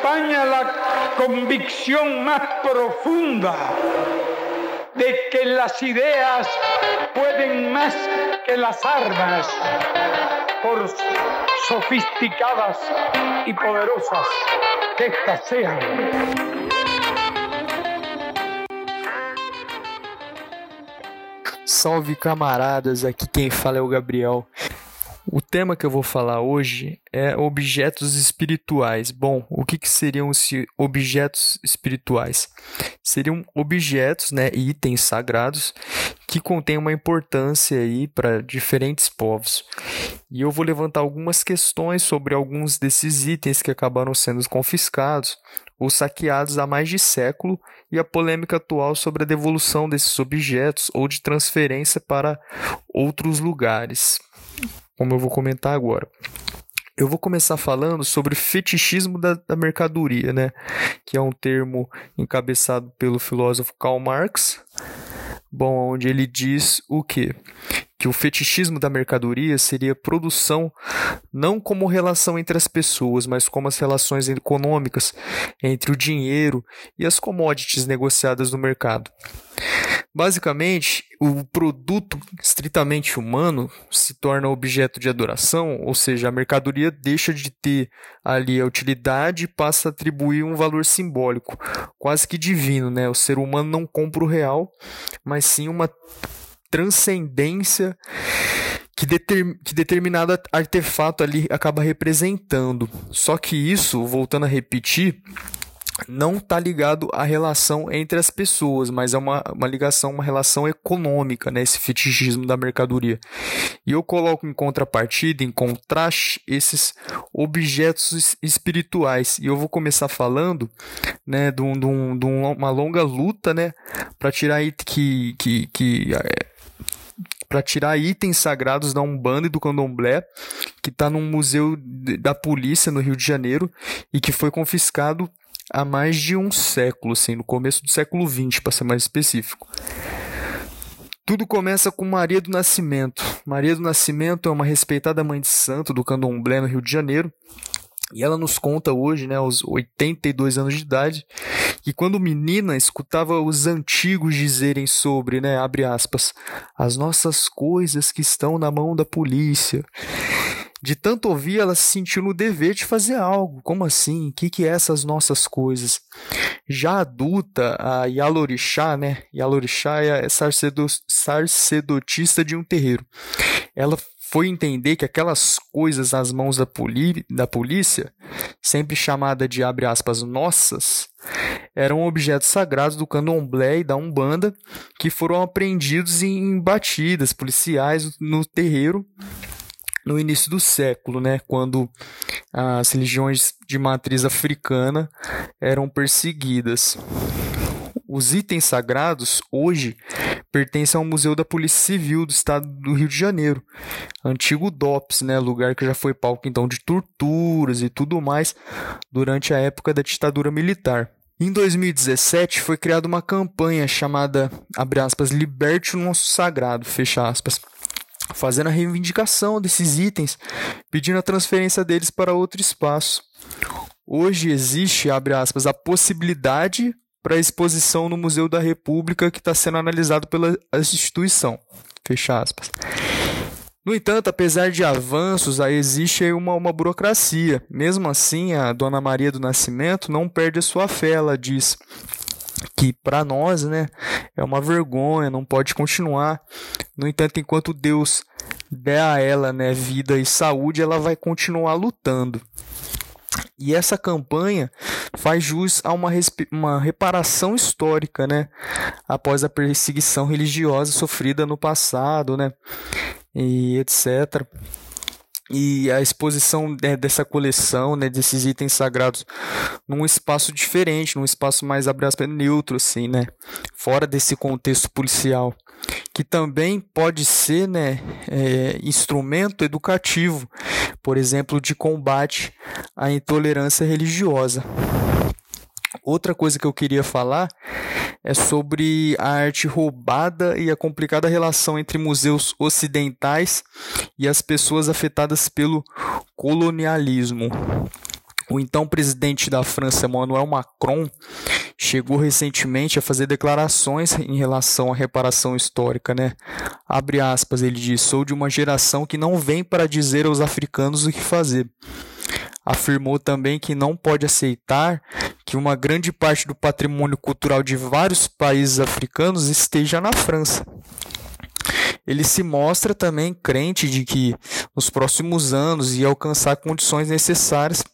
acompaña la convicción más profunda de que las ideas pueden más que las armas, por sofisticadas y poderosas que éstas sean. Salve camaradas, aqui quem fala é o Gabriel. O tema que eu vou falar hoje é objetos espirituais. Bom, o que, que seriam os objetos espirituais? Seriam objetos, né, itens sagrados que contêm uma importância aí para diferentes povos. E eu vou levantar algumas questões sobre alguns desses itens que acabaram sendo confiscados ou saqueados há mais de século e a polêmica atual sobre a devolução desses objetos ou de transferência para outros lugares como eu vou comentar agora. Eu vou começar falando sobre fetichismo da, da, mercadoria, né? Que é um termo encabeçado pelo filósofo Karl Marx. Bom, onde ele diz o quê? Que o fetichismo da mercadoria seria produção não como relação entre as pessoas, mas como as relações econômicas entre o dinheiro e as commodities negociadas no mercado. Basicamente, o produto estritamente humano se torna objeto de adoração, ou seja, a mercadoria deixa de ter ali a utilidade e passa a atribuir um valor simbólico, quase que divino, né? O ser humano não compra o real, mas sim uma transcendência que, determ, que determinado artefato ali acaba representando. Só que isso, voltando a repetir, não está ligado à relação entre as pessoas, mas é uma, uma ligação, uma relação econômica, né? Esse fetichismo da mercadoria. E eu coloco em contrapartida, em contraste, esses objetos espirituais. E eu vou começar falando, né, de, um, de, um, de uma longa luta, né, para tirar que, que, que é, para tirar itens sagrados da Umbanda e do Candomblé, que está num museu da polícia no Rio de Janeiro e que foi confiscado há mais de um século, assim, no começo do século XX, para ser mais específico. Tudo começa com Maria do Nascimento. Maria do Nascimento é uma respeitada mãe de santo do candomblé no Rio de Janeiro. E ela nos conta hoje, né, aos 82 anos de idade, que quando menina escutava os antigos dizerem sobre, né, abre aspas, as nossas coisas que estão na mão da polícia. De tanto ouvir, ela se sentiu no dever de fazer algo. Como assim? O que, que é essas nossas coisas? Já adulta, a Yalorixá, né? Yalorixá é sacerdotista de um terreiro. Ela foi entender que aquelas coisas nas mãos da, da polícia, sempre chamada de abre aspas nossas, eram objetos sagrados do candomblé e da umbanda que foram apreendidos em batidas policiais no terreiro no início do século, né, quando as religiões de matriz africana eram perseguidas. Os itens sagrados hoje pertencem ao Museu da Polícia Civil do Estado do Rio de Janeiro, antigo DOPS, né, lugar que já foi palco então de torturas e tudo mais durante a época da ditadura militar. Em 2017 foi criada uma campanha chamada, abre aspas, Liberte o Nosso Sagrado, fecha aspas, fazendo a reivindicação desses itens, pedindo a transferência deles para outro espaço. Hoje existe, abre aspas, a possibilidade para exposição no Museu da República que está sendo analisado pela instituição. Fecha aspas. No entanto, apesar de avanços, existe uma, uma burocracia. Mesmo assim, a Dona Maria do Nascimento não perde a sua fé, ela diz que para nós, né, é uma vergonha, não pode continuar. No entanto, enquanto Deus der a ela, né, vida e saúde, ela vai continuar lutando. E essa campanha faz jus a uma, uma reparação histórica, né, após a perseguição religiosa sofrida no passado, né, e etc e a exposição né, dessa coleção, né, desses itens sagrados, num espaço diferente, num espaço mais aspas, neutro, assim, né, fora desse contexto policial, que também pode ser, né, é, instrumento educativo, por exemplo, de combate à intolerância religiosa. Outra coisa que eu queria falar é sobre a arte roubada e a complicada relação entre museus ocidentais e as pessoas afetadas pelo colonialismo. O então presidente da França, Emmanuel Macron, chegou recentemente a fazer declarações em relação à reparação histórica, né? Abre aspas, ele diz: "Sou de uma geração que não vem para dizer aos africanos o que fazer." Afirmou também que não pode aceitar que uma grande parte do patrimônio cultural de vários países africanos esteja na França. Ele se mostra também crente de que nos próximos anos ia alcançar condições necessárias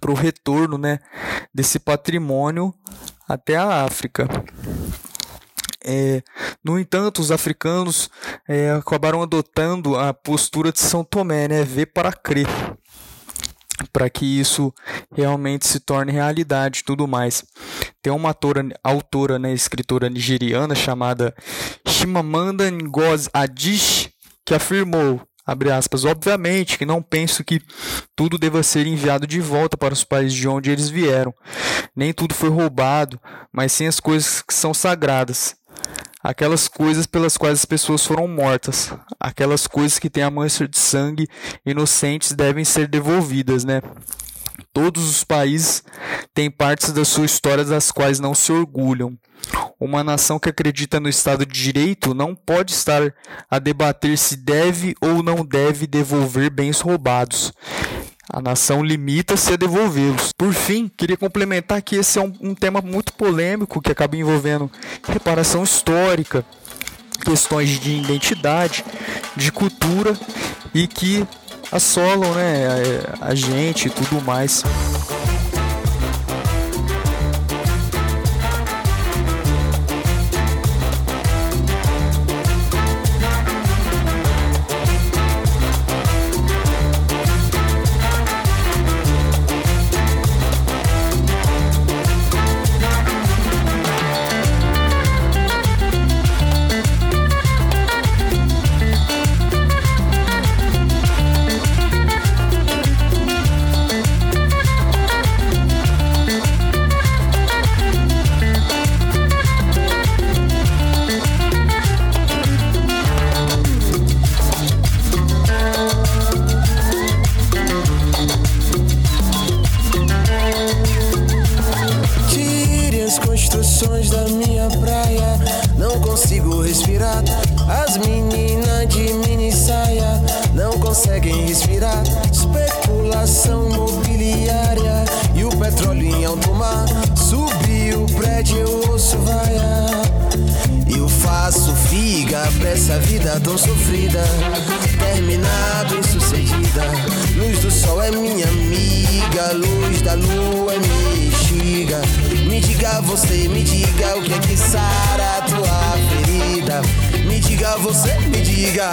para o retorno né, desse patrimônio até a África. É, no entanto, os africanos é, acabaram adotando a postura de São Tomé, né, ver para crer, para que isso realmente se torne realidade e tudo mais. Tem uma autora, autora né, escritora nigeriana chamada Chimamanda Ngozi Adichie que afirmou Abre aspas. Obviamente que não penso que tudo deva ser enviado de volta para os países de onde eles vieram. Nem tudo foi roubado, mas sim as coisas que são sagradas. Aquelas coisas pelas quais as pessoas foram mortas. Aquelas coisas que têm a mancha de sangue inocentes devem ser devolvidas, né? Todos os países têm partes da sua história das quais não se orgulham. Uma nação que acredita no Estado de Direito não pode estar a debater se deve ou não deve devolver bens roubados. A nação limita-se a devolvê-los. Por fim, queria complementar que esse é um, um tema muito polêmico que acaba envolvendo reparação histórica, questões de identidade, de cultura e que assolam né, a, a gente e tudo mais. os da minha praia. Não consigo respirar. As meninas de mini saia não conseguem respirar. Especulação mobiliária e o petróleo em alto mar. Subi o prédio, eu ouço vaia. Eu faço figa pra essa vida tão sofrida. Terminado e sucedida. Luz do sol é minha amiga, luz da lua é minha você me diga o que é que sara tua ferida. Me diga, você me diga.